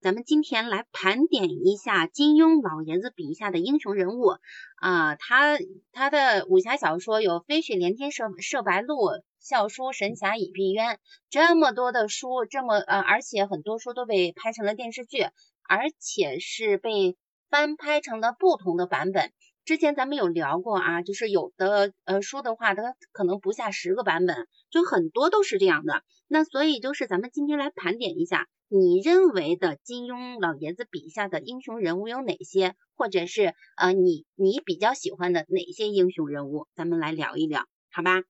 咱们今天来盘点一下金庸老爷子笔下的英雄人物啊，他他的武侠小说有《飞雪连天射射白鹿》，《笑书神侠倚碧鸳》，这么多的书，这么呃，而且很多书都被拍成了电视剧，而且是被翻拍成了不同的版本。之前咱们有聊过啊，就是有的呃书的话，它可能不下十个版本，就很多都是这样的。那所以就是咱们今天来盘点一下，你认为的金庸老爷子笔下的英雄人物有哪些，或者是呃你你比较喜欢的哪些英雄人物，咱们来聊一聊，好吧？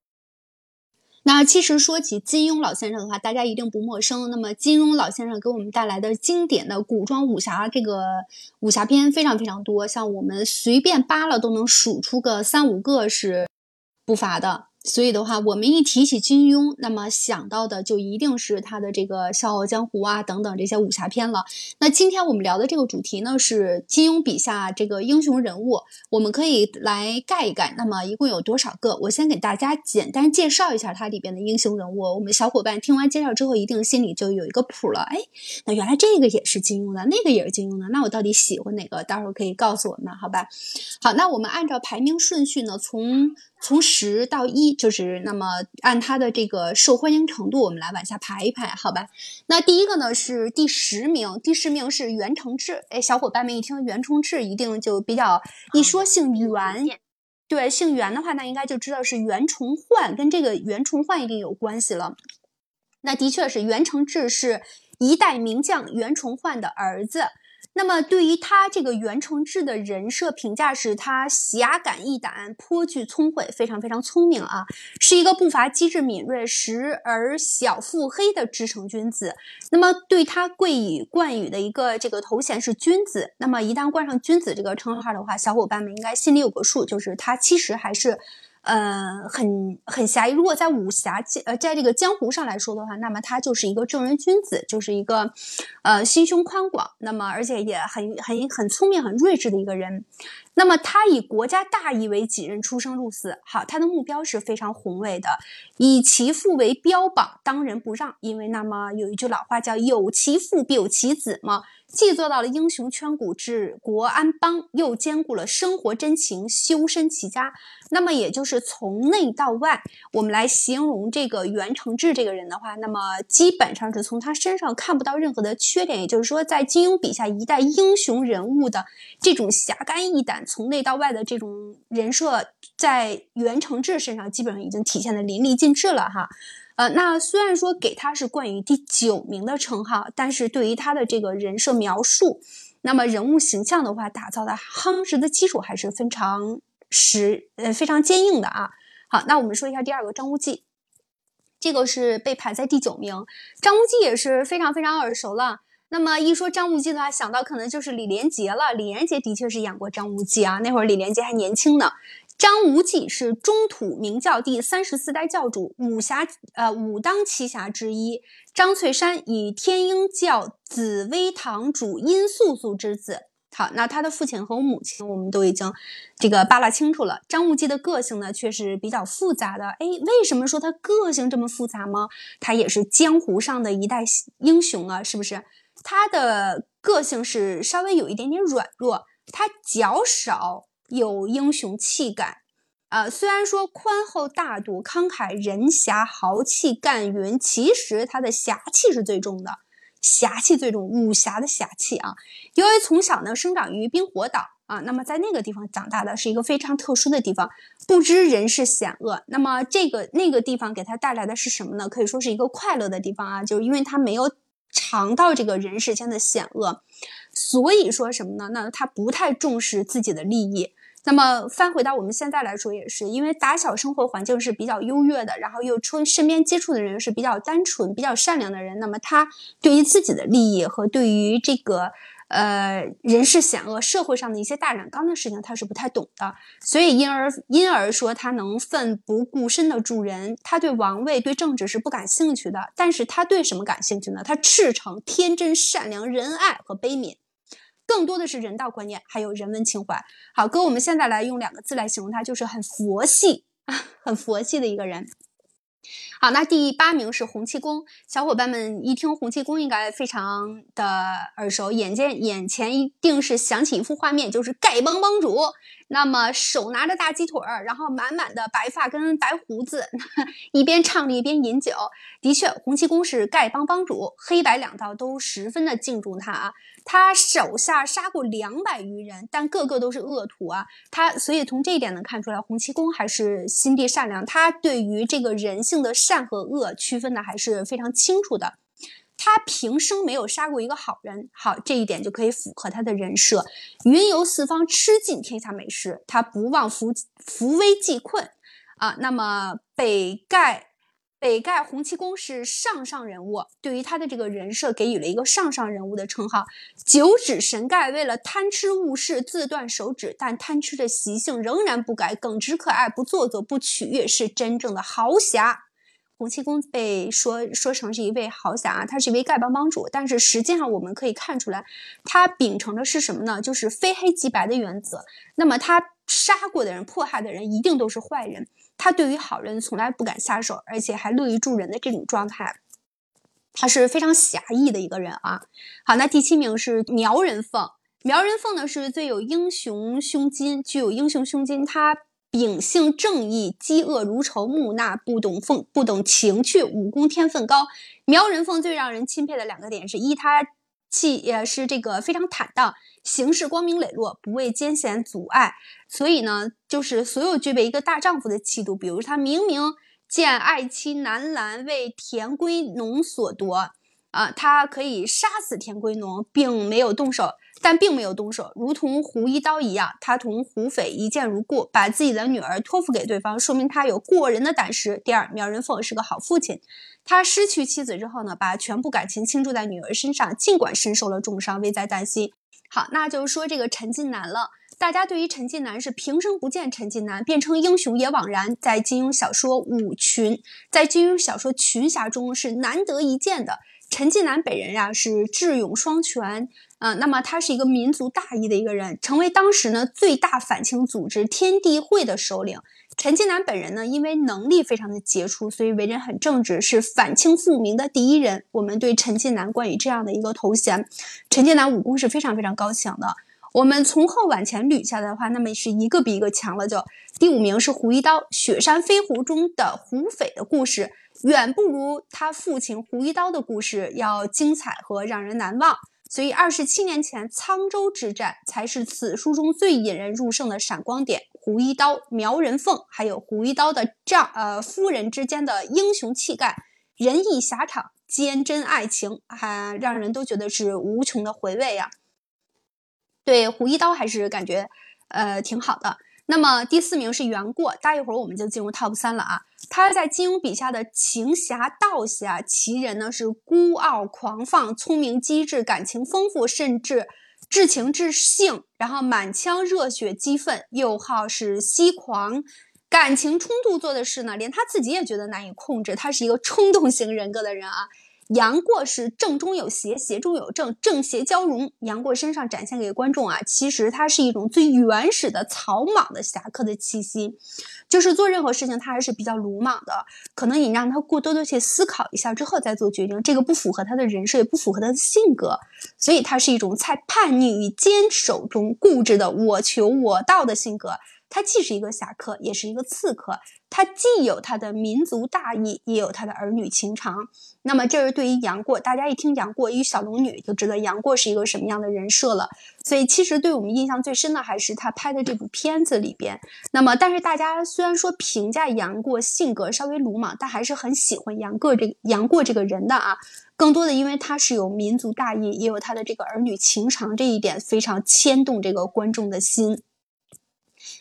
那其实说起金庸老先生的话，大家一定不陌生。那么金庸老先生给我们带来的经典的古装武侠这个武侠片非常非常多，像我们随便扒了都能数出个三五个是不乏的。所以的话，我们一提起金庸，那么想到的就一定是他的这个《笑傲江湖》啊等等这些武侠片了。那今天我们聊的这个主题呢，是金庸笔下这个英雄人物，我们可以来盖一盖。那么一共有多少个？我先给大家简单介绍一下它里边的英雄人物。我们小伙伴听完介绍之后，一定心里就有一个谱了。哎，那原来这个也是金庸的，那个也是金庸的。那我到底喜欢哪个？待会儿可以告诉我们，好吧？好，那我们按照排名顺序呢，从。从十到一，就是那么按他的这个受欢迎程度，我们来往下排一排，好吧？那第一个呢是第十名，第十名是袁承志。哎，小伙伴们一听袁承志，一定就比较一说姓袁，对，姓袁的话，那应该就知道是袁崇焕，跟这个袁崇焕一定有关系了。那的确是袁承志是一代名将袁崇焕的儿子。那么对于他这个袁承志的人设评价是，他侠肝义胆，颇具聪慧，非常非常聪明啊，是一个步伐机智敏锐，时而小腹黑的知诚君子。那么对他贵以冠语的一个这个头衔是君子。那么一旦冠上君子这个称号的话，小伙伴们应该心里有个数，就是他其实还是。呃，很很侠义。如果在武侠呃，在这个江湖上来说的话，那么他就是一个正人君子，就是一个呃心胸宽广，那么而且也很很很聪明、很睿智的一个人。那么他以国家大义为己任，出生入死。好，他的目标是非常宏伟的，以其父为标榜，当仁不让。因为那么有一句老话叫“有其父必有其子”嘛。既做到了英雄圈骨、治国安邦，又兼顾了生活真情、修身齐家。那么，也就是从内到外，我们来形容这个袁承志这个人的话，那么基本上是从他身上看不到任何的缺点。也就是说，在金庸笔下一代英雄人物的这种侠肝义胆、从内到外的这种人设，在袁承志身上基本上已经体现的淋漓尽致了哈。呃，那虽然说给他是冠以第九名的称号，但是对于他的这个人设描述，那么人物形象的话，打造的夯实的基础还是非常实，呃，非常坚硬的啊。好，那我们说一下第二个张无忌，这个是被排在第九名。张无忌也是非常非常耳熟了。那么一说张无忌的话，想到可能就是李连杰了。李连杰的确是演过张无忌啊，那会儿李连杰还年轻呢。张无忌是中土明教第三十四代教主，武侠呃武当七侠之一。张翠山以天鹰教紫薇堂主殷素素之子。好，那他的父亲和母亲我们都已经这个扒拉清楚了。张无忌的个性呢，却是比较复杂的。哎，为什么说他个性这么复杂吗？他也是江湖上的一代英雄啊，是不是？他的个性是稍微有一点点软弱，他较少。有英雄气概，呃，虽然说宽厚大度、慷慨仁侠、豪气干云，其实他的侠气是最重的，侠气最重，武侠的侠气啊。由于从小呢生长于冰火岛啊，那么在那个地方长大的是一个非常特殊的地方，不知人世险恶。那么这个那个地方给他带来的是什么呢？可以说是一个快乐的地方啊，就是因为他没有尝到这个人世间的险恶，所以说什么呢？那他不太重视自己的利益。那么翻回到我们现在来说，也是因为打小生活环境是比较优越的，然后又出身边接触的人是比较单纯、比较善良的人，那么他对于自己的利益和对于这个呃人世险恶、社会上的一些大染缸的事情，他是不太懂的，所以因而因而说他能奋不顾身的助人，他对王位、对政治是不感兴趣的，但是他对什么感兴趣呢？他赤诚、天真、善良、仁爱和悲悯。更多的是人道观念，还有人文情怀。好，哥，我们现在来用两个字来形容他，就是很佛系啊，很佛系的一个人。好，那第八名是洪七公。小伙伴们一听洪七公，应该非常的耳熟，眼见眼前一定是想起一幅画面，就是丐帮帮主。那么手拿着大鸡腿儿，然后满满的白发跟白胡子，一边唱着一边饮酒。的确，洪七公是丐帮帮主，黑白两道都十分的敬重他啊。他手下杀过两百余人，但个个都是恶徒啊。他所以从这一点能看出来，洪七公还是心地善良。他对于这个人性的善和恶区分的还是非常清楚的。他平生没有杀过一个好人，好这一点就可以符合他的人设。云游四方，吃尽天下美食，他不忘扶扶危济困啊。那么北丐。北丐洪七公是上上人物，对于他的这个人设给予了一个上上人物的称号。九指神丐为了贪吃误事，自断手指，但贪吃的习性仍然不改，耿直可爱，不做作，不取悦，是真正的豪侠。洪七公被说说成是一位豪侠，他是一位丐帮帮主，但是实际上我们可以看出来，他秉承的是什么呢？就是非黑即白的原则。那么他杀过的人、迫害的人，一定都是坏人。他对于好人从来不敢下手，而且还乐于助人的这种状态，他是非常侠义的一个人啊。好，那第七名是苗人凤。苗人凤呢是最有英雄胸襟，具有英雄胸襟。他秉性正义，嫉恶如仇，木讷，不懂奉，不懂情趣，武功天分高。苗人凤最让人钦佩的两个点是一，他气也是这个非常坦荡。行事光明磊落，不畏艰险阻碍，所以呢，就是所有具备一个大丈夫的气度。比如他明明见爱妻南兰为田归农所夺，啊，他可以杀死田归农，并没有动手，但并没有动手，如同胡一刀一样，他同胡斐一见如故，把自己的女儿托付给对方，说明他有过人的胆识。第二，苗人凤是个好父亲，他失去妻子之后呢，把全部感情倾注在女儿身上，尽管身受了重伤，危在旦夕。好，那就是说这个陈近南了。大家对于陈近南是平生不见陈近南变成英雄也枉然，在金庸小说五群，在金庸小说群侠中是难得一见的。陈近南本人呀是智勇双全，呃，那么他是一个民族大义的一个人，成为当时呢最大反清组织天地会的首领。陈近南本人呢，因为能力非常的杰出，所以为人很正直，是反清复明的第一人。我们对陈近南冠以这样的一个头衔。陈近南武功是非常非常高强的。我们从后往前捋下来的话，那么是一个比一个强了。就第五名是胡一刀，《雪山飞狐》中的胡匪的故事，远不如他父亲胡一刀的故事要精彩和让人难忘。所以，二十七年前沧州之战才是此书中最引人入胜的闪光点。胡一刀、苗人凤，还有胡一刀的丈呃夫人之间的英雄气概、仁义侠场、坚贞爱情，还让人都觉得是无穷的回味呀。对胡一刀还是感觉呃挺好的。那么第四名是袁过，待一会儿我们就进入 top 三了啊。他在金庸笔下的情侠道侠，其人呢是孤傲狂放、聪明机智、感情丰富，甚至至情至性，然后满腔热血激愤，又好是西狂，感情冲突做的事呢，连他自己也觉得难以控制。他是一个冲动型人格的人啊。杨过是正中有邪，邪中有正，正邪交融。杨过身上展现给观众啊，其实他是一种最原始的草莽的侠客的气息，就是做任何事情他还是比较鲁莽的。可能你让他过多的去思考一下之后再做决定，这个不符合他的人设，也不符合他的性格，所以他是一种在叛逆与坚守中固执的我求我道的性格。他既是一个侠客，也是一个刺客。他既有他的民族大义，也有他的儿女情长。那么，这是对于杨过，大家一听杨过与小龙女，就知道杨过是一个什么样的人设了。所以，其实对我们印象最深的还是他拍的这部片子里边。那么，但是大家虽然说评价杨过性格稍微鲁莽，但还是很喜欢杨过这杨过这个人的啊。更多的，因为他是有民族大义，也有他的这个儿女情长，这一点非常牵动这个观众的心。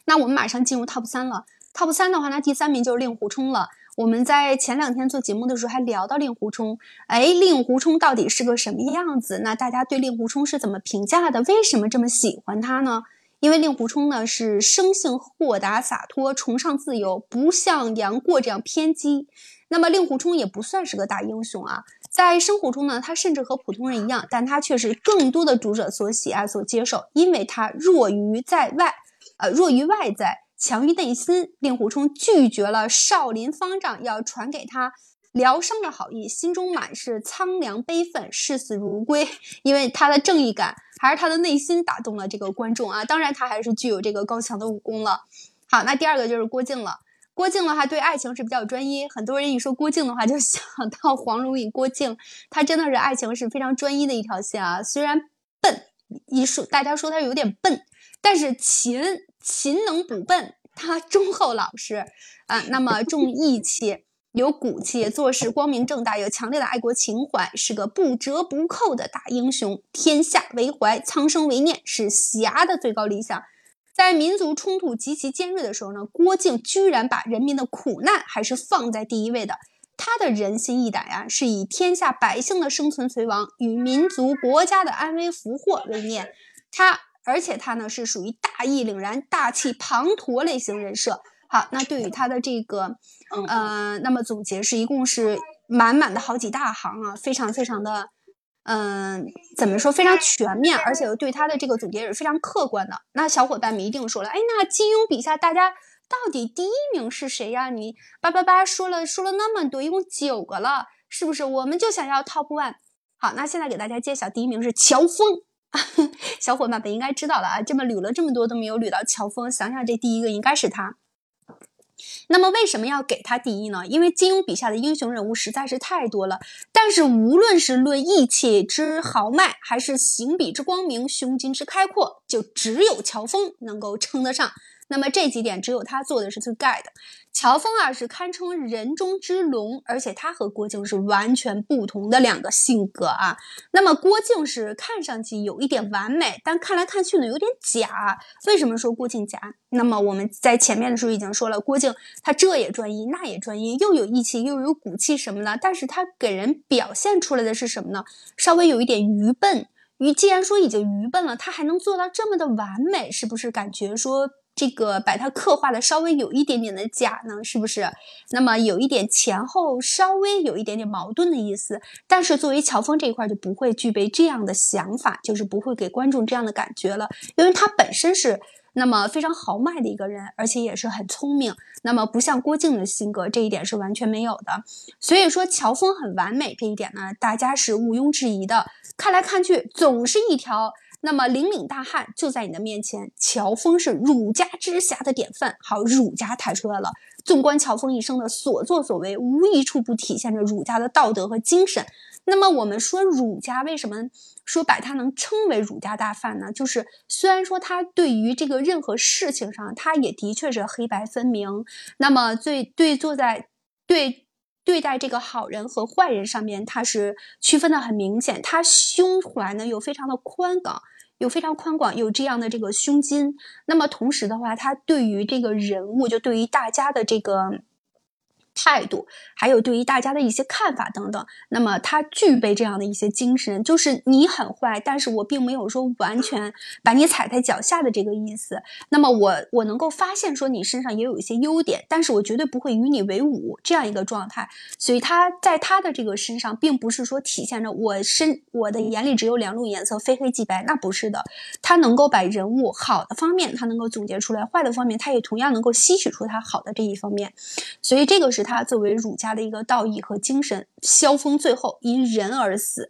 那我们马上进入 top 三了。Top 三的话，那第三名就是令狐冲了。我们在前两天做节目的时候还聊到令狐冲，哎，令狐冲到底是个什么样子？那大家对令狐冲是怎么评价的？为什么这么喜欢他呢？因为令狐冲呢是生性豁达洒脱，崇尚自由，不像杨过这样偏激。那么令狐冲也不算是个大英雄啊，在生活中呢，他甚至和普通人一样，但他却是更多的读者所喜爱、所接受，因为他弱于在外。呃，弱于外在，强于内心。令狐冲拒绝了少林方丈要传给他疗伤的好意，心中满是苍凉悲愤，视死如归。因为他的正义感，还是他的内心打动了这个观众啊。当然，他还是具有这个高强的武功了。好，那第二个就是郭靖了。郭靖的话对爱情是比较专一，很多人一说郭靖的话就 想到黄蓉与郭靖，他真的是爱情是非常专一的一条线啊。虽然笨，一说大家说他有点笨，但是勤勤能补笨，他忠厚老实啊。那么重义气，有骨气，做事光明正大，有强烈的爱国情怀，是个不折不扣的大英雄。天下为怀，苍生为念，是侠的最高理想。在民族冲突极其尖锐的时候呢，郭靖居然把人民的苦难还是放在第一位的。他的人心义胆呀，是以天下百姓的生存存亡与民族国家的安危福祸为念。他，而且他呢是属于大义凛然、大气磅礴类型人设。好，那对于他的这个，呃，那么总结是一共是满满的好几大行啊，非常非常的。嗯，怎么说非常全面，而且对他的这个总结也是非常客观的。那小伙伴们一定说了，哎，那金庸笔下大家到底第一名是谁呀？你叭叭叭说了说了那么多，一共九个了，是不是？我们就想要 top one。好，那现在给大家揭晓，第一名是乔峰。小伙伴们应该知道了啊，这么捋了这么多都没有捋到乔峰，想想这第一个应该是他。那么为什么要给他第一呢？因为金庸笔下的英雄人物实在是太多了，但是无论是论义气之豪迈，还是行笔之光明、胸襟之开阔，就只有乔峰能够称得上。那么这几点只有他做的是最盖的。乔峰啊是堪称人中之龙，而且他和郭靖是完全不同的两个性格啊。那么郭靖是看上去有一点完美，但看来看去呢有点假。为什么说郭靖假？那么我们在前面的时候已经说了，郭靖他这也专一，那也专一，又有义气又有骨气什么的，但是他给人表现出来的是什么呢？稍微有一点愚笨。愚既然说已经愚笨了，他还能做到这么的完美，是不是感觉说？这个把它刻画的稍微有一点点的假呢，是不是？那么有一点前后稍微有一点点矛盾的意思。但是作为乔峰这一块就不会具备这样的想法，就是不会给观众这样的感觉了，因为他本身是那么非常豪迈的一个人，而且也是很聪明。那么不像郭靖的性格，这一点是完全没有的。所以说乔峰很完美这一点呢，大家是毋庸置疑的。看来看去总是一条。那么，凛凛大汉就在你的面前，乔峰是儒家之侠的典范。好，儒家抬出来了。纵观乔峰一生的所作所为，无一处不体现着儒家的道德和精神。那么，我们说儒家为什么说把他能称为儒家大范呢？就是虽然说他对于这个任何事情上，他也的确是黑白分明。那么，最对坐在对。对待这个好人和坏人上面，他是区分的很明显。他胸怀呢又非常的宽广，有非常宽广，有这样的这个胸襟。那么同时的话，他对于这个人物，就对于大家的这个。态度，还有对于大家的一些看法等等，那么他具备这样的一些精神，就是你很坏，但是我并没有说完全把你踩在脚下的这个意思。那么我我能够发现说你身上也有一些优点，但是我绝对不会与你为伍这样一个状态。所以他在他的这个身上，并不是说体现着我身我的眼里只有两种颜色，非黑即白，那不是的。他能够把人物好的方面，他能够总结出来；坏的方面，他也同样能够吸取出他好的这一方面。所以这个是。他作为儒家的一个道义和精神，萧峰最后因人而死，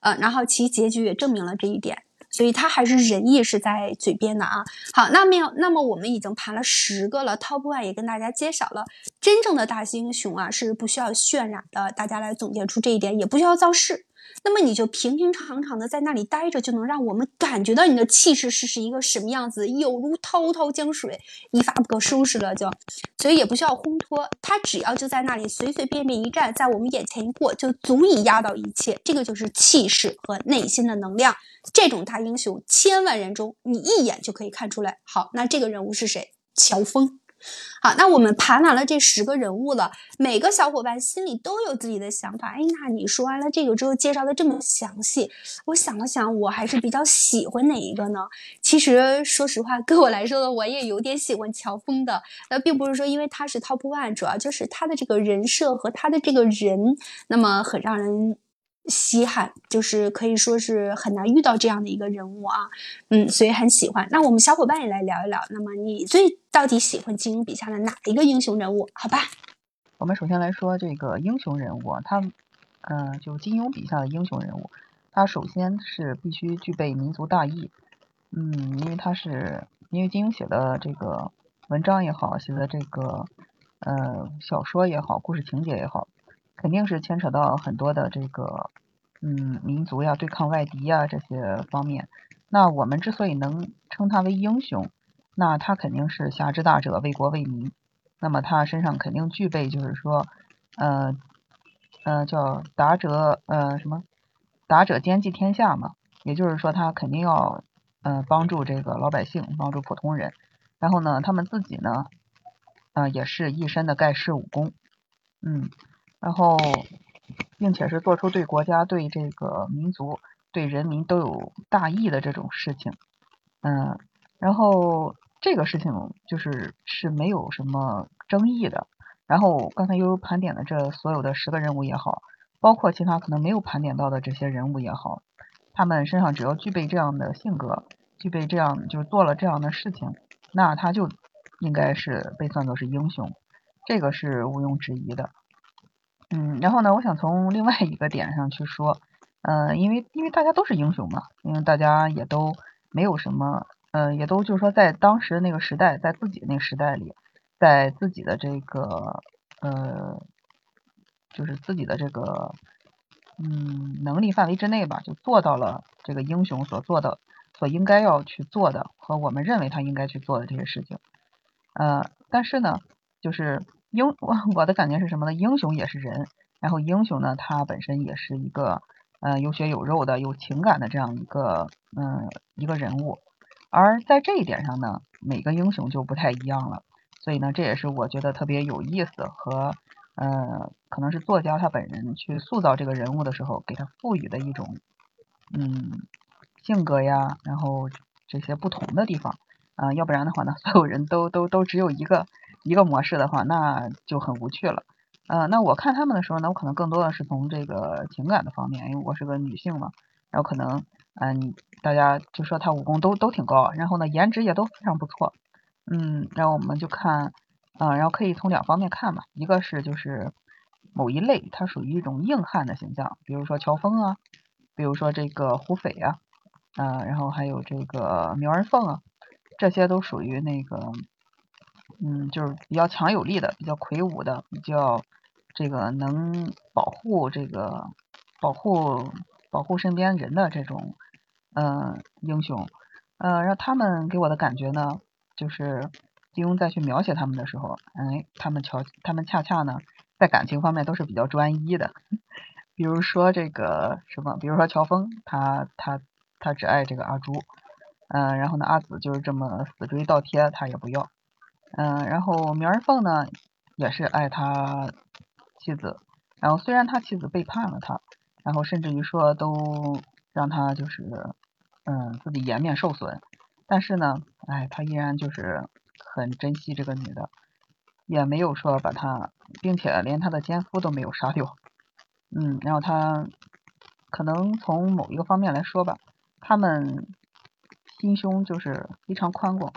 呃，然后其结局也证明了这一点，所以他还是仁义是在嘴边的啊。好，那么那么我们已经盘了十个了，Top One 也跟大家揭晓了，真正的大英雄啊是不需要渲染的，大家来总结出这一点，也不需要造势。那么你就平平常常的在那里待着，就能让我们感觉到你的气势是是一个什么样子，有如滔滔江水，一发不可收拾了就。所以也不需要烘托，他只要就在那里随随便便一站，在我们眼前一过，就足以压倒一切。这个就是气势和内心的能量。这种大英雄，千万人中你一眼就可以看出来。好，那这个人物是谁？乔峰。好，那我们盘完了这十个人物了，每个小伙伴心里都有自己的想法。哎，那你说完了这个之后，介绍的这么详细，我想了想，我还是比较喜欢哪一个呢？其实说实话，对我来说呢，我也有点喜欢乔峰的。那并不是说因为他是 top one，主要就是他的这个人设和他的这个人，那么很让人。稀罕，就是可以说是很难遇到这样的一个人物啊，嗯，所以很喜欢。那我们小伙伴也来聊一聊，那么你最到底喜欢金庸笔下的哪一个英雄人物？好吧，我们首先来说这个英雄人物，他，嗯，就金庸笔下的英雄人物，他首先是必须具备民族大义，嗯，因为他是因为金庸写的这个文章也好，写的这个呃小说也好，故事情节也好。肯定是牵扯到很多的这个，嗯，民族呀，对抗外敌呀这些方面。那我们之所以能称他为英雄，那他肯定是侠之大者，为国为民。那么他身上肯定具备，就是说，呃，呃，叫达者，呃，什么？达者兼济天下嘛。也就是说，他肯定要，呃，帮助这个老百姓，帮助普通人。然后呢，他们自己呢，呃，也是一身的盖世武功，嗯。然后，并且是做出对国家、对这个民族、对人民都有大义的这种事情，嗯，然后这个事情就是是没有什么争议的。然后刚才悠悠盘点的这所有的十个人物也好，包括其他可能没有盘点到的这些人物也好，他们身上只要具备这样的性格，具备这样就是做了这样的事情，那他就应该是被算作是英雄，这个是毋庸置疑的。嗯，然后呢，我想从另外一个点上去说，呃，因为因为大家都是英雄嘛，因为大家也都没有什么，呃，也都就是说在当时那个时代，在自己那个时代里，在自己的这个呃，就是自己的这个嗯能力范围之内吧，就做到了这个英雄所做的、所应该要去做的和我们认为他应该去做的这些事情，呃，但是呢，就是。英我我的感觉是什么呢？英雄也是人，然后英雄呢，他本身也是一个呃有血有肉的、有情感的这样一个嗯一个人物，而在这一点上呢，每个英雄就不太一样了。所以呢，这也是我觉得特别有意思和呃可能是作家他本人去塑造这个人物的时候给他赋予的一种嗯性格呀，然后这些不同的地方啊，要不然的话呢，所有人都都都只有一个。一个模式的话，那就很无趣了。呃，那我看他们的时候呢，我可能更多的是从这个情感的方面，因为我是个女性嘛。然后可能，嗯，大家就说她武功都都挺高，然后呢，颜值也都非常不错。嗯，然后我们就看，啊，然后可以从两方面看嘛。一个是就是某一类，它属于一种硬汉的形象，比如说乔峰啊，比如说这个胡斐啊，嗯，然后还有这个苗人凤啊，这些都属于那个。嗯，就是比较强有力的，比较魁梧的，比较这个能保护这个保护保护身边人的这种嗯英雄，呃，让他们给我的感觉呢，就是金庸再去描写他们的时候，哎，他们恰他们恰恰呢，在感情方面都是比较专一的，比如说这个什么，比如说乔峰，他他他只爱这个阿朱，嗯，然后呢，阿紫就是这么死追倒贴，他也不要。嗯，然后苗人凤呢，也是爱他妻子，然后虽然他妻子背叛了他，然后甚至于说都让他就是嗯自己颜面受损，但是呢，哎，他依然就是很珍惜这个女的，也没有说把她，并且连他的奸夫都没有杀掉，嗯，然后他可能从某一个方面来说吧，他们心胸就是非常宽广。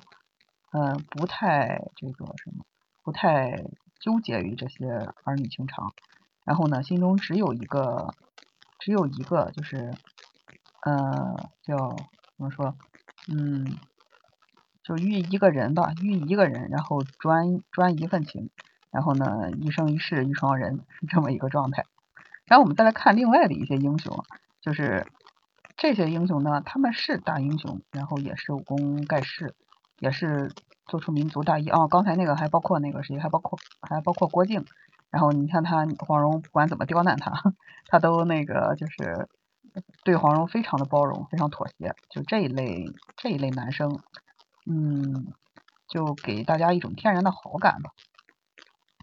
嗯，不太这个什么，不太纠结于这些儿女情长，然后呢，心中只有一个，只有一个，就是，呃，叫怎么说，嗯，就遇一个人吧，遇一个人，然后专专一份情，然后呢，一生一世一双人，是 这么一个状态。然后我们再来看另外的一些英雄，就是这些英雄呢，他们是大英雄，然后也是武功盖世。也是做出民族大义啊！刚才那个还包括那个谁，还包括还包括郭靖。然后你看他黄蓉不管怎么刁难他，他都那个就是对黄蓉非常的包容，非常妥协。就这一类这一类男生，嗯，就给大家一种天然的好感吧。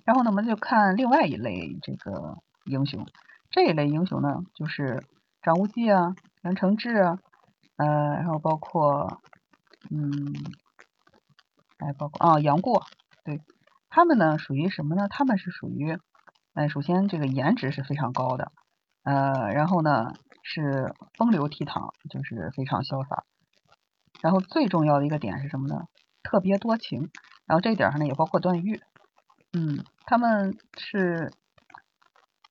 然后呢，我们就看另外一类这个英雄。这一类英雄呢，就是张无忌啊、杨承志啊，呃，然后包括嗯。哎，包括啊，杨过，对他们呢，属于什么呢？他们是属于，哎，首先这个颜值是非常高的，呃，然后呢是风流倜傥，就是非常潇洒。然后最重要的一个点是什么呢？特别多情。然后这一点上呢也包括段誉，嗯，他们是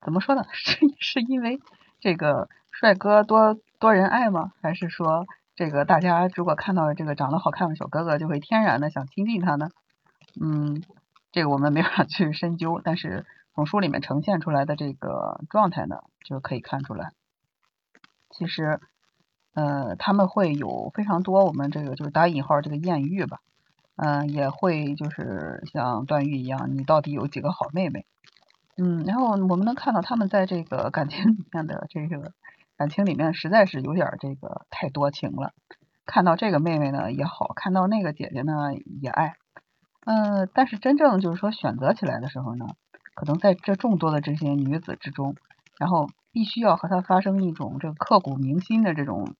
怎么说呢？是是因为这个帅哥多多人爱吗？还是说这个大家如果看到这个长得好看的小哥哥就会天然的想亲近他呢？嗯，这个我们没法去深究，但是从书里面呈现出来的这个状态呢，就可以看出来，其实呃他们会有非常多我们这个就是打引号这个艳遇吧。嗯，也会就是像段誉一样，你到底有几个好妹妹？嗯，然后我们能看到他们在这个感情里面的这个感情里面，实在是有点这个太多情了。看到这个妹妹呢也好，看到那个姐姐呢也爱。嗯，但是真正就是说选择起来的时候呢，可能在这众多的这些女子之中，然后必须要和她发生一种这个刻骨铭心的这种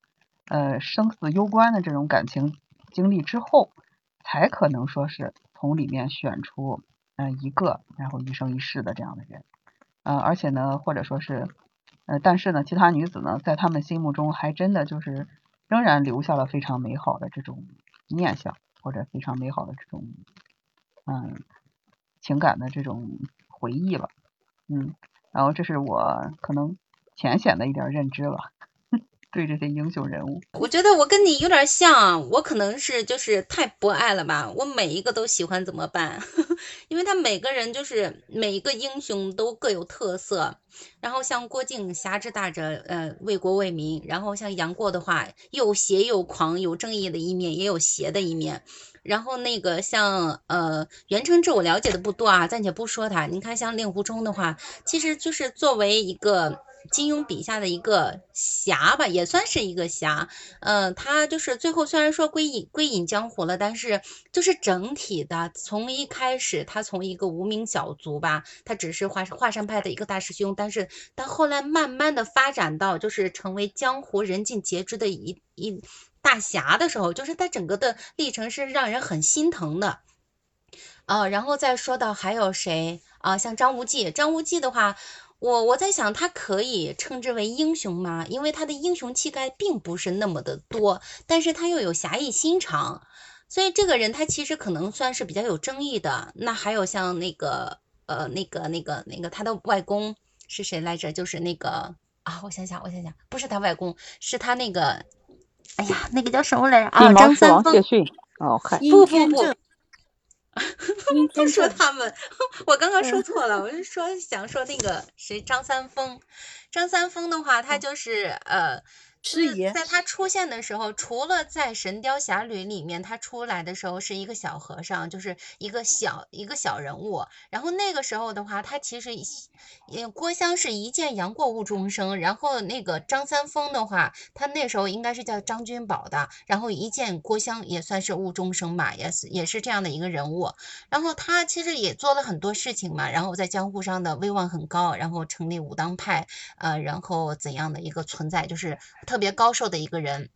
呃生死攸关的这种感情经历之后。才可能说是从里面选出嗯一个，然后一生一世的这样的人，嗯，而且呢，或者说是呃，但是呢，其他女子呢，在他们心目中还真的就是仍然留下了非常美好的这种念想，或者非常美好的这种嗯情感的这种回忆吧，嗯，然后这是我可能浅显的一点认知吧。对这些英雄人物，我觉得我跟你有点像，我可能是就是太博爱了吧，我每一个都喜欢怎么办？因为他每个人就是每一个英雄都各有特色，然后像郭靖侠之大者，呃，为国为民；然后像杨过的话，又邪又狂，有正义的一面，也有邪的一面。然后那个像呃袁承志，我了解的不多啊，暂且不说他。你看像令狐冲的话，其实就是作为一个。金庸笔下的一个侠吧，也算是一个侠。嗯，他就是最后虽然说归隐归隐江湖了，但是就是整体的，从一开始他从一个无名小卒吧，他只是华华山派的一个大师兄，但是他后来慢慢的发展到就是成为江湖人尽皆知的一一大侠的时候，就是他整个的历程是让人很心疼的。啊，然后再说到还有谁啊？像张无忌，张无忌的话。我我在想，他可以称之为英雄吗？因为他的英雄气概并不是那么的多，但是他又有侠义心肠，所以这个人他其实可能算是比较有争议的。那还有像那个呃那个那个那个他的外公是谁来着？就是那个啊，我想想我想想，不是他外公，是他那个，哎呀，那个叫什么来着？啊，张三丰。哦，嗨，不不不。不 说他们，我刚刚说错了，我是说想说那个谁张三丰，张三丰的话，他就是呃。是在他出现的时候，除了在《神雕侠侣》里面，他出来的时候是一个小和尚，就是一个小一个小人物。然后那个时候的话，他其实，郭襄是一见杨过误终生。然后那个张三丰的话，他那时候应该是叫张君宝的。然后一见郭襄也算是误终生吧，也是也是这样的一个人物。然后他其实也做了很多事情嘛，然后在江湖上的威望很高，然后成立武当派，呃，然后怎样的一个存在，就是。特特别高寿的一个人。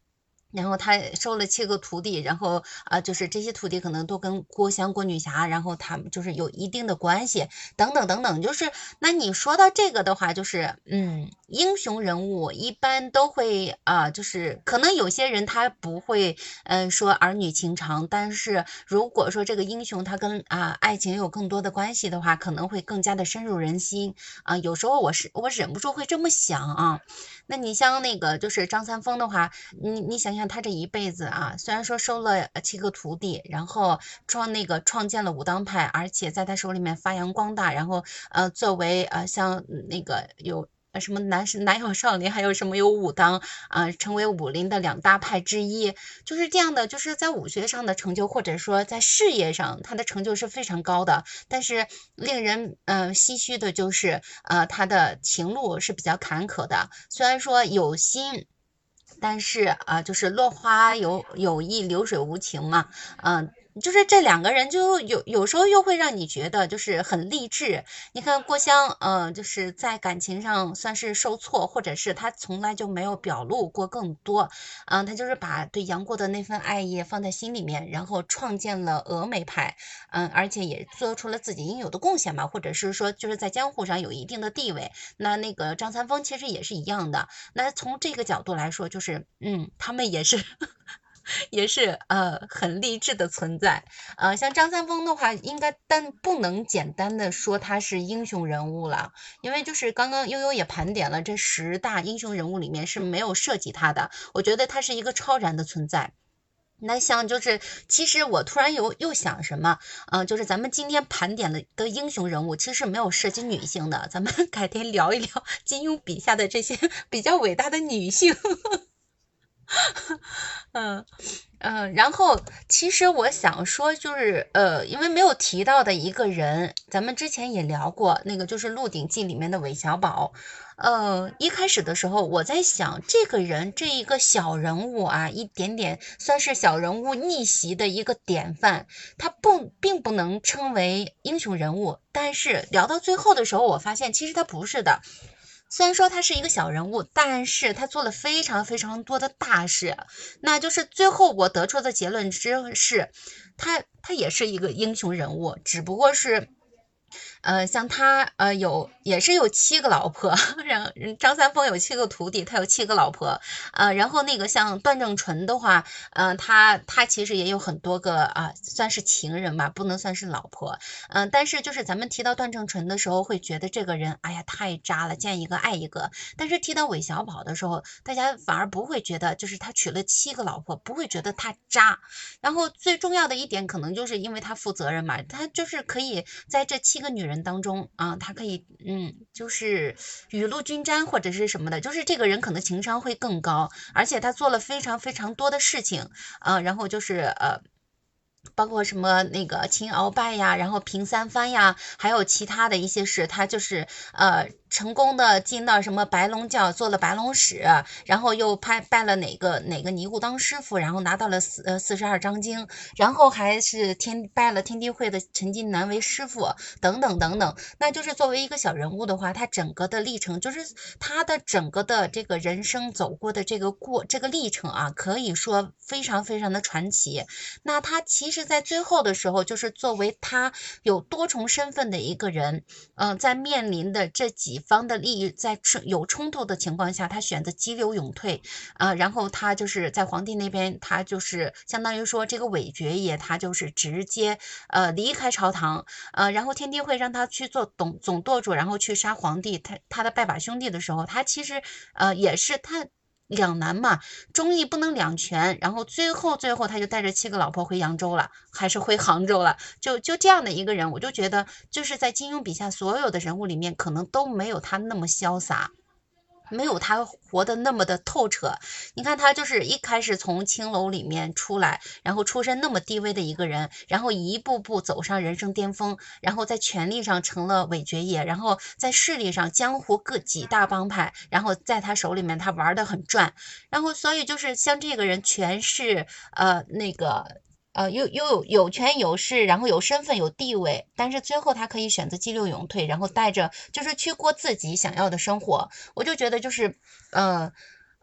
然后他收了七个徒弟，然后啊，就是这些徒弟可能都跟郭襄、郭女侠，然后他们就是有一定的关系，等等等等。就是那你说到这个的话，就是嗯，英雄人物一般都会啊，就是可能有些人他不会嗯说儿女情长，但是如果说这个英雄他跟啊爱情有更多的关系的话，可能会更加的深入人心啊。有时候我是我忍不住会这么想啊。那你像那个就是张三丰的话，你你想想。他这一辈子啊，虽然说收了七个徒弟，然后创那个创建了武当派，而且在他手里面发扬光大，然后呃，作为呃像那个有什么南南有少林，还有什么有武当啊，成为武林的两大派之一，就是这样的，就是在武学上的成就，或者说在事业上，他的成就是非常高的。但是令人嗯唏嘘的就是呃他的情路是比较坎坷的，虽然说有心。但是啊，就是落花有有意，流水无情嘛，嗯，就是这两个人就有有时候又会让你觉得就是很励志。你看郭襄，呃，就是在感情上算是受挫，或者是他从来就没有表露过更多，嗯，他就是把对杨过的那份爱意放在心里面，然后创建了峨眉派，嗯，而且也做出了自己应有的贡献嘛，或者是说就是在江湖上有一定的地位。那那个张三丰其实也是一样的。那从这个角度来说，就是嗯，他们也是。也是呃很励志的存在，呃像张三丰的话，应该单不能简单的说他是英雄人物了，因为就是刚刚悠悠也盘点了这十大英雄人物里面是没有涉及他的，我觉得他是一个超然的存在。那像就是其实我突然有又想什么，嗯，就是咱们今天盘点的的英雄人物其实没有涉及女性的，咱们 改天聊一聊金庸笔下的这些比较伟大的女性。嗯嗯，然后其实我想说，就是呃，因为没有提到的一个人，咱们之前也聊过，那个就是《鹿鼎记》里面的韦小宝。呃，一开始的时候，我在想，这个人这一个小人物啊，一点点算是小人物逆袭的一个典范，他不并不能称为英雄人物。但是聊到最后的时候，我发现其实他不是的。虽然说他是一个小人物，但是他做了非常非常多的大事，那就是最后我得出的结论之是，他他也是一个英雄人物，只不过是。呃，像他呃有也是有七个老婆，然后张三丰有七个徒弟，他有七个老婆，呃，然后那个像段正淳的话，嗯，他他其实也有很多个啊，算是情人吧，不能算是老婆，嗯，但是就是咱们提到段正淳的时候，会觉得这个人，哎呀，太渣了，见一个爱一个，但是提到韦小宝的时候，大家反而不会觉得，就是他娶了七个老婆，不会觉得他渣，然后最重要的一点，可能就是因为他负责任嘛，他就是可以在这七个女人。人当中啊，他可以嗯，就是雨露均沾或者是什么的，就是这个人可能情商会更高，而且他做了非常非常多的事情啊，然后就是呃。包括什么那个擒鳌拜呀，然后平三藩呀，还有其他的一些事，他就是呃成功的进到什么白龙教做了白龙使，然后又拜拜了哪个哪个尼姑当师傅，然后拿到了四呃四十二章经，然后还是天拜了天地会的陈近南为师傅等等等等。那就是作为一个小人物的话，他整个的历程就是他的整个的这个人生走过的这个过这个历程啊，可以说非常非常的传奇。那他其实。在最后的时候，就是作为他有多重身份的一个人，嗯，在面临的这几方的利益在冲有冲突的情况下，他选择激流勇退，啊，然后他就是在皇帝那边，他就是相当于说这个韦爵爷，他就是直接呃离开朝堂，呃，然后天地会让他去做董总舵主，然后去杀皇帝，他他的拜把兄弟的时候，他其实呃也是他。两难嘛，忠义不能两全，然后最后最后他就带着七个老婆回扬州了，还是回杭州了，就就这样的一个人，我就觉得就是在金庸笔下所有的人物里面，可能都没有他那么潇洒。没有他活得那么的透彻。你看他就是一开始从青楼里面出来，然后出身那么低微的一个人，然后一步步走上人生巅峰，然后在权力上成了韦爵爷，然后在势力上江湖各几大帮派，然后在他手里面他玩的很转，然后所以就是像这个人全是呃那个。呃，又又有有权有势，然后有身份有地位，但是最后他可以选择激流勇退，然后带着就是去过自己想要的生活。我就觉得就是，呃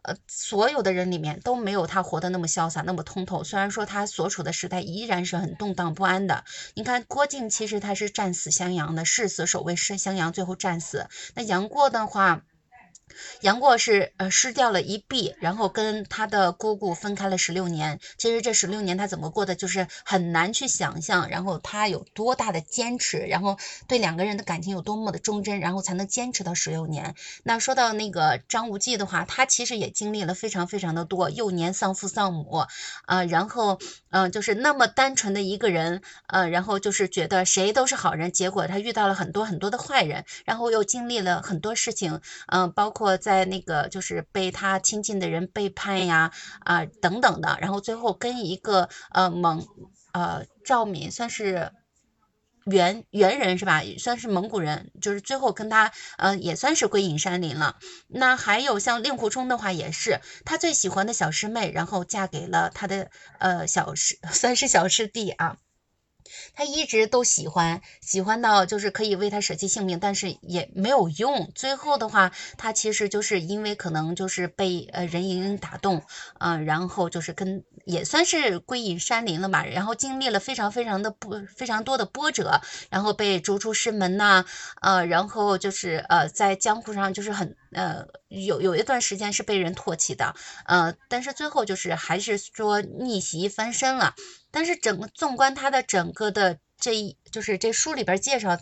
呃，所有的人里面都没有他活得那么潇洒，那么通透。虽然说他所处的时代依然是很动荡不安的。你看郭靖其实他是战死襄阳的，誓死守卫是襄阳，最后战死。那杨过的话。杨过是呃失掉了一臂，然后跟他的姑姑分开了十六年。其实这十六年他怎么过的，就是很难去想象。然后他有多大的坚持，然后对两个人的感情有多么的忠贞，然后才能坚持到十六年。那说到那个张无忌的话，他其实也经历了非常非常的多，幼年丧父丧母啊，然后嗯就是那么单纯的一个人，呃，然后就是觉得谁都是好人，结果他遇到了很多很多的坏人，然后又经历了很多事情，嗯，包括。或在那个就是被他亲近的人背叛呀啊等等的，然后最后跟一个呃蒙呃赵敏算是猿猿人是吧？算是蒙古人，就是最后跟他呃也算是归隐山林了。那还有像令狐冲的话，也是他最喜欢的小师妹，然后嫁给了他的呃小师，算是小师弟啊。他一直都喜欢，喜欢到就是可以为他舍弃性命，但是也没有用。最后的话，他其实就是因为可能就是被呃任盈盈打动，嗯，然后就是跟也算是归隐山林了吧。然后经历了非常非常的波非常多的波折，然后被逐出师门呐，呃，然后就是呃在江湖上就是很呃有有一段时间是被人唾弃的，呃，但是最后就是还是说逆袭翻身了。但是整个纵观他的整个的这一就是这书里边介绍，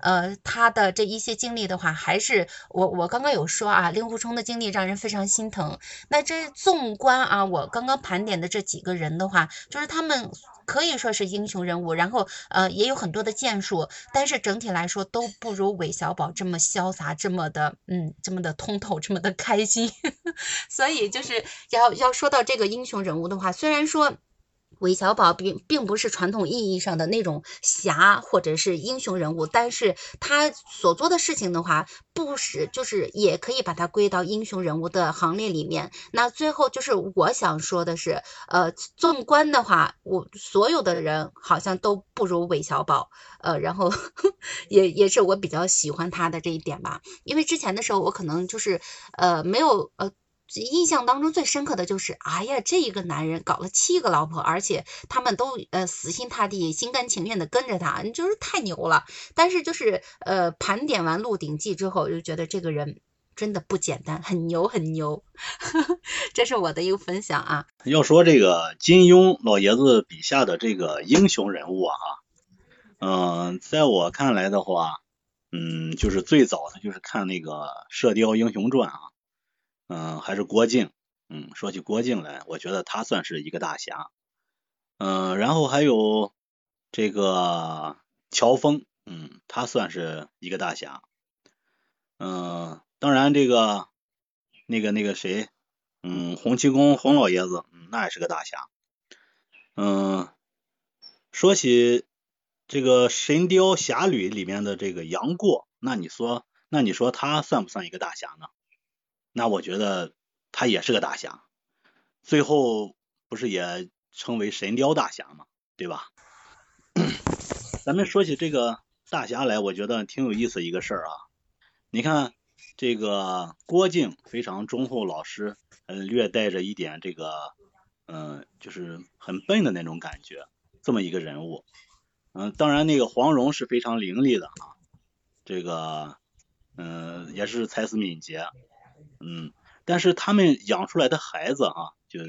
呃，他的这一些经历的话，还是我我刚刚有说啊，令狐冲的经历让人非常心疼。那这纵观啊，我刚刚盘点的这几个人的话，就是他们可以说是英雄人物，然后呃也有很多的建树，但是整体来说都不如韦小宝这么潇洒，这么的嗯，这么的通透，这么的开心。所以就是要要说到这个英雄人物的话，虽然说。韦小宝并并不是传统意义上的那种侠或者是英雄人物，但是他所做的事情的话，不是就是也可以把它归到英雄人物的行列里面。那最后就是我想说的是，呃，纵观的话，我所有的人好像都不如韦小宝，呃，然后 也也是我比较喜欢他的这一点吧，因为之前的时候我可能就是呃没有呃。印象当中最深刻的就是，哎呀，这一个男人搞了七个老婆，而且他们都呃死心塌地、心甘情愿的跟着他，就是太牛了。但是就是呃盘点完《鹿鼎记》之后，就觉得这个人真的不简单，很牛很牛。这是我的一个分享啊。要说这个金庸老爷子笔下的这个英雄人物啊，嗯，在我看来的话，嗯，就是最早的就是看那个《射雕英雄传》啊。嗯，还是郭靖。嗯，说起郭靖来，我觉得他算是一个大侠。嗯，然后还有这个乔峰，嗯，他算是一个大侠。嗯，当然这个那个那个谁，嗯，洪七公洪老爷子，嗯，那也是个大侠。嗯，说起这个《神雕侠侣》里面的这个杨过，那你说，那你说他算不算一个大侠呢？那我觉得他也是个大侠，最后不是也称为神雕大侠吗？对吧？咱们说起这个大侠来，我觉得挺有意思一个事儿啊。你看这个郭靖非常忠厚老实，嗯，略带着一点这个，嗯，就是很笨的那种感觉，这么一个人物。嗯，当然那个黄蓉是非常伶俐的啊，这个，嗯，也是才思敏捷。嗯，但是他们养出来的孩子啊，就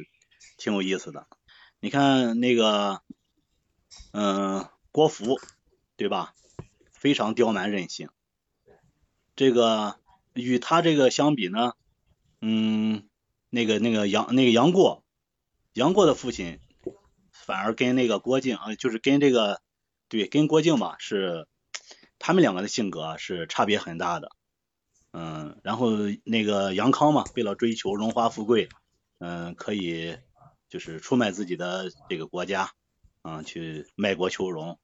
挺有意思的。你看那个，嗯，郭芙，对吧？非常刁蛮任性。这个与他这个相比呢，嗯，那个那个杨那个杨过，杨过的父亲反而跟那个郭靖啊，就是跟这个对跟郭靖吧，是他们两个的性格是差别很大的。嗯，然后那个杨康嘛，为了追求荣华富贵，嗯，可以就是出卖自己的这个国家，啊，去卖国求荣，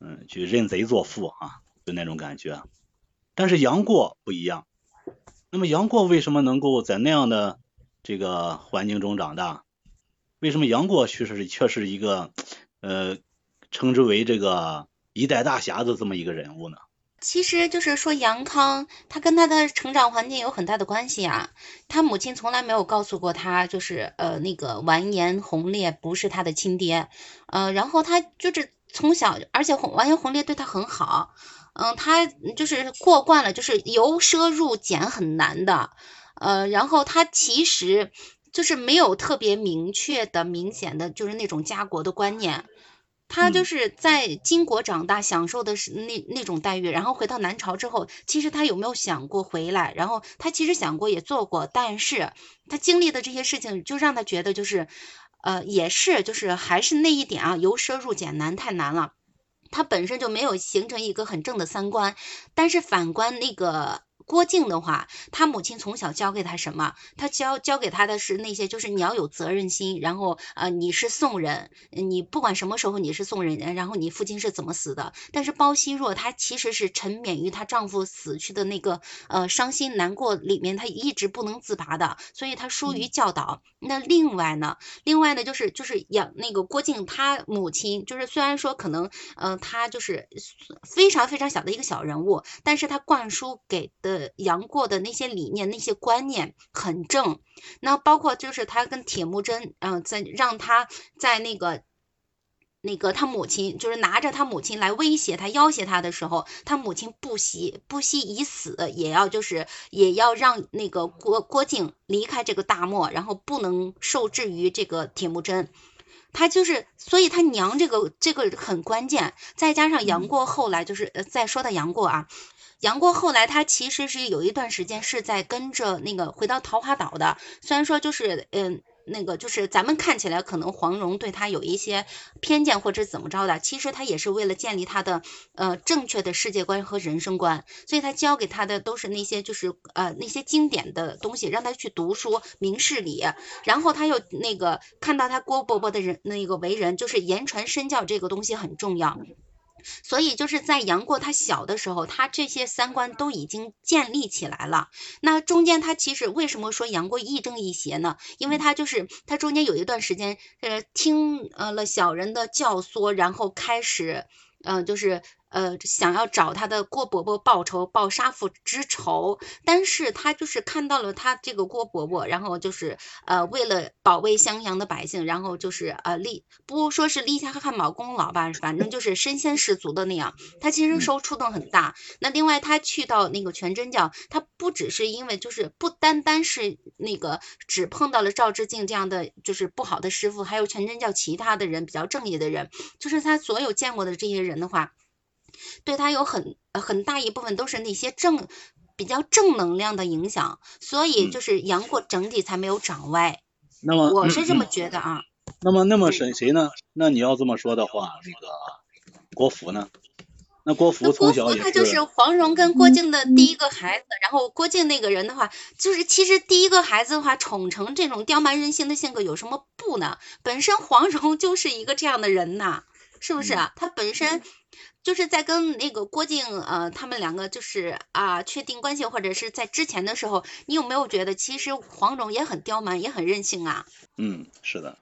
嗯，去认贼作父啊，就那种感觉。但是杨过不一样。那么杨过为什么能够在那样的这个环境中长大？为什么杨过确实却是一个呃，称之为这个一代大侠的这么一个人物呢？其实就是说，杨康他跟他的成长环境有很大的关系啊。他母亲从来没有告诉过他，就是呃那个完颜洪烈不是他的亲爹，呃，然后他就是从小，而且完颜洪烈对他很好，嗯，他就是过惯了，就是由奢入俭很难的，呃，然后他其实就是没有特别明确的、明显的就是那种家国的观念。他就是在金国长大，享受的是那那种待遇，然后回到南朝之后，其实他有没有想过回来？然后他其实想过，也做过，但是他经历的这些事情，就让他觉得就是，呃，也是就是还是那一点啊，由奢入俭难太难了。他本身就没有形成一个很正的三观，但是反观那个郭靖的话，他母亲从小教给他什么？他教教给他的是那些，就是你要有责任心，然后呃，你是宋人，你不管什么时候你是宋人，然后你父亲是怎么死的？但是包惜弱她其实是沉湎于她丈夫死去的那个呃伤心难过里面，她一直不能自拔的，所以她疏于教导。那另外呢，另外呢就是就是养那个郭靖他母亲，就是虽然说可能呃他就是非常非常小的一个小人物，但是他灌输给的杨过的那些理念、那些观念很正。那包括就是他跟铁木真，嗯，在让他在那个那个他母亲，就是拿着他母亲来威胁他、要挟他的时候，他母亲不惜不惜以死也要就是也要让那个郭郭靖离开这个大漠，然后不能受制于这个铁木真。他就是，所以他娘这个这个很关键，再加上杨过后来就是呃，再说到杨过啊，杨过后来他其实是有一段时间是在跟着那个回到桃花岛的，虽然说就是嗯。那个就是咱们看起来可能黄蓉对他有一些偏见或者怎么着的，其实他也是为了建立他的呃正确的世界观和人生观，所以他教给他的都是那些就是呃那些经典的东西，让他去读书明事理，然后他又那个看到他郭伯伯的人那个为人，就是言传身教这个东西很重要。所以就是在杨过他小的时候，他这些三观都已经建立起来了。那中间他其实为什么说杨过亦正亦邪呢？因为他就是他中间有一段时间，呃，听呃了小人的教唆，然后开始，嗯，就是。呃，想要找他的郭伯伯报仇，报杀父之仇，但是他就是看到了他这个郭伯伯，然后就是呃，为了保卫襄阳的百姓，然后就是呃立不说是立下汗马功劳吧，反正就是身先士卒的那样。他其实受触动很大。那另外他去到那个全真教，他不只是因为就是不单单是那个只碰到了赵志敬这样的就是不好的师傅，还有全真教其他的人比较正义的人，就是他所有见过的这些人的话。对他有很很大一部分都是那些正比较正能量的影响，所以就是杨过整体才没有长歪。那么我是这么觉得啊。那么那么谁谁呢？那你要这么说的话，那个郭芙呢？那郭芙从小他就是黄蓉跟郭靖的第一个孩子，然后郭靖那个人的话，就是其实第一个孩子的话宠成这种刁蛮任性的性格有什么不呢？本身黄蓉就是一个这样的人呐，是不是啊？他本身。就是在跟那个郭靖，呃，他们两个就是啊，确定关系或者是在之前的时候，你有没有觉得其实黄蓉也很刁蛮，也很任性啊？嗯，是的。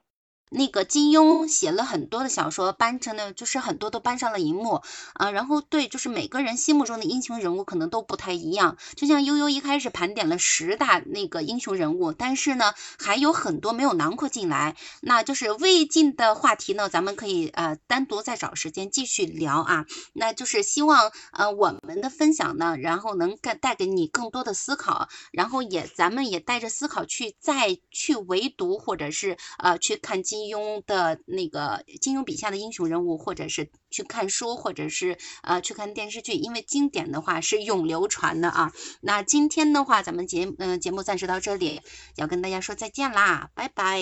那个金庸写了很多的小说，搬成了就是很多都搬上了荧幕啊。然后对，就是每个人心目中的英雄人物可能都不太一样。就像悠悠一开始盘点了十大那个英雄人物，但是呢还有很多没有囊括进来。那就是未尽的话题呢，咱们可以呃单独再找时间继续聊啊。那就是希望呃我们的分享呢，然后能带带给你更多的思考，然后也咱们也带着思考去再去围读或者是呃去看金。金庸的那个金庸笔下的英雄人物，或者是去看书，或者是呃去看电视剧，因为经典的话是永流传的啊。那今天的话，咱们节嗯节目暂时到这里，要跟大家说再见啦，拜拜。